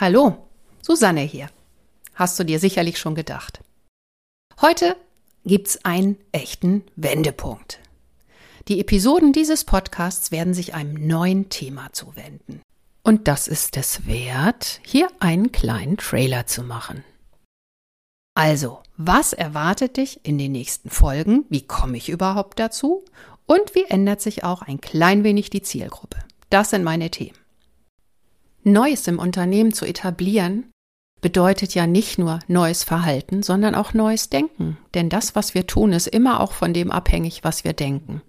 Hallo, Susanne hier. Hast du dir sicherlich schon gedacht. Heute gibt's einen echten Wendepunkt. Die Episoden dieses Podcasts werden sich einem neuen Thema zuwenden. Und das ist es wert, hier einen kleinen Trailer zu machen. Also, was erwartet dich in den nächsten Folgen? Wie komme ich überhaupt dazu? Und wie ändert sich auch ein klein wenig die Zielgruppe? Das sind meine Themen. Neues im Unternehmen zu etablieren, bedeutet ja nicht nur neues Verhalten, sondern auch neues Denken. Denn das, was wir tun, ist immer auch von dem abhängig, was wir denken.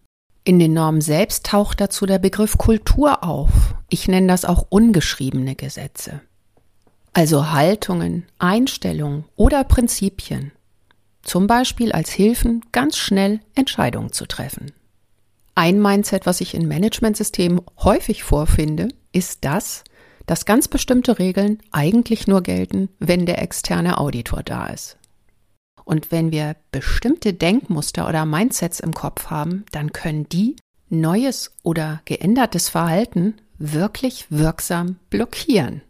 In den Normen selbst taucht dazu der Begriff Kultur auf. Ich nenne das auch ungeschriebene Gesetze. Also Haltungen, Einstellungen oder Prinzipien. Zum Beispiel als Hilfen, ganz schnell Entscheidungen zu treffen. Ein Mindset, was ich in Managementsystemen häufig vorfinde, ist das, dass ganz bestimmte Regeln eigentlich nur gelten, wenn der externe Auditor da ist. Und wenn wir bestimmte Denkmuster oder Mindsets im Kopf haben, dann können die neues oder geändertes Verhalten wirklich wirksam blockieren.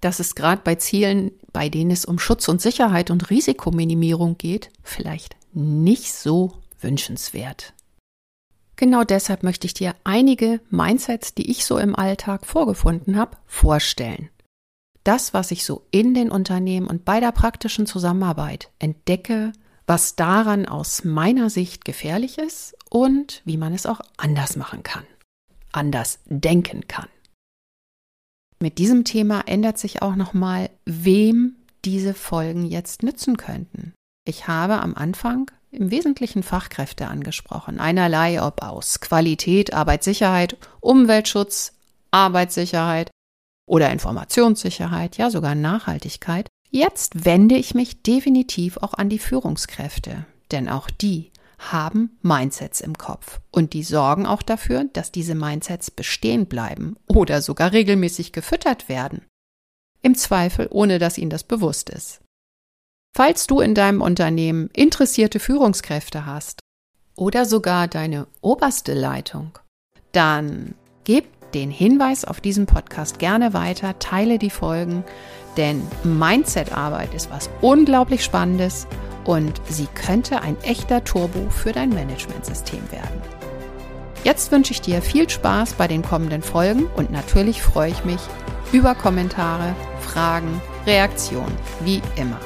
Das ist gerade bei Zielen, bei denen es um Schutz und Sicherheit und Risikominimierung geht, vielleicht nicht so wünschenswert. Genau deshalb möchte ich dir einige Mindsets, die ich so im Alltag vorgefunden habe, vorstellen. Das, was ich so in den Unternehmen und bei der praktischen Zusammenarbeit entdecke, was daran aus meiner Sicht gefährlich ist und wie man es auch anders machen kann, anders denken kann. Mit diesem Thema ändert sich auch nochmal, wem diese Folgen jetzt nützen könnten. Ich habe am Anfang im Wesentlichen Fachkräfte angesprochen. Einerlei, ob aus Qualität, Arbeitssicherheit, Umweltschutz, Arbeitssicherheit oder Informationssicherheit, ja sogar Nachhaltigkeit. Jetzt wende ich mich definitiv auch an die Führungskräfte, denn auch die haben Mindsets im Kopf und die sorgen auch dafür, dass diese Mindsets bestehen bleiben oder sogar regelmäßig gefüttert werden. Im Zweifel, ohne dass ihnen das bewusst ist. Falls du in deinem Unternehmen interessierte Führungskräfte hast oder sogar deine oberste Leitung, dann gib den Hinweis auf diesen Podcast gerne weiter, teile die Folgen, denn Mindset-Arbeit ist was unglaublich Spannendes und sie könnte ein echter Turbo für dein Managementsystem werden. Jetzt wünsche ich dir viel Spaß bei den kommenden Folgen und natürlich freue ich mich über Kommentare, Fragen, Reaktionen, wie immer.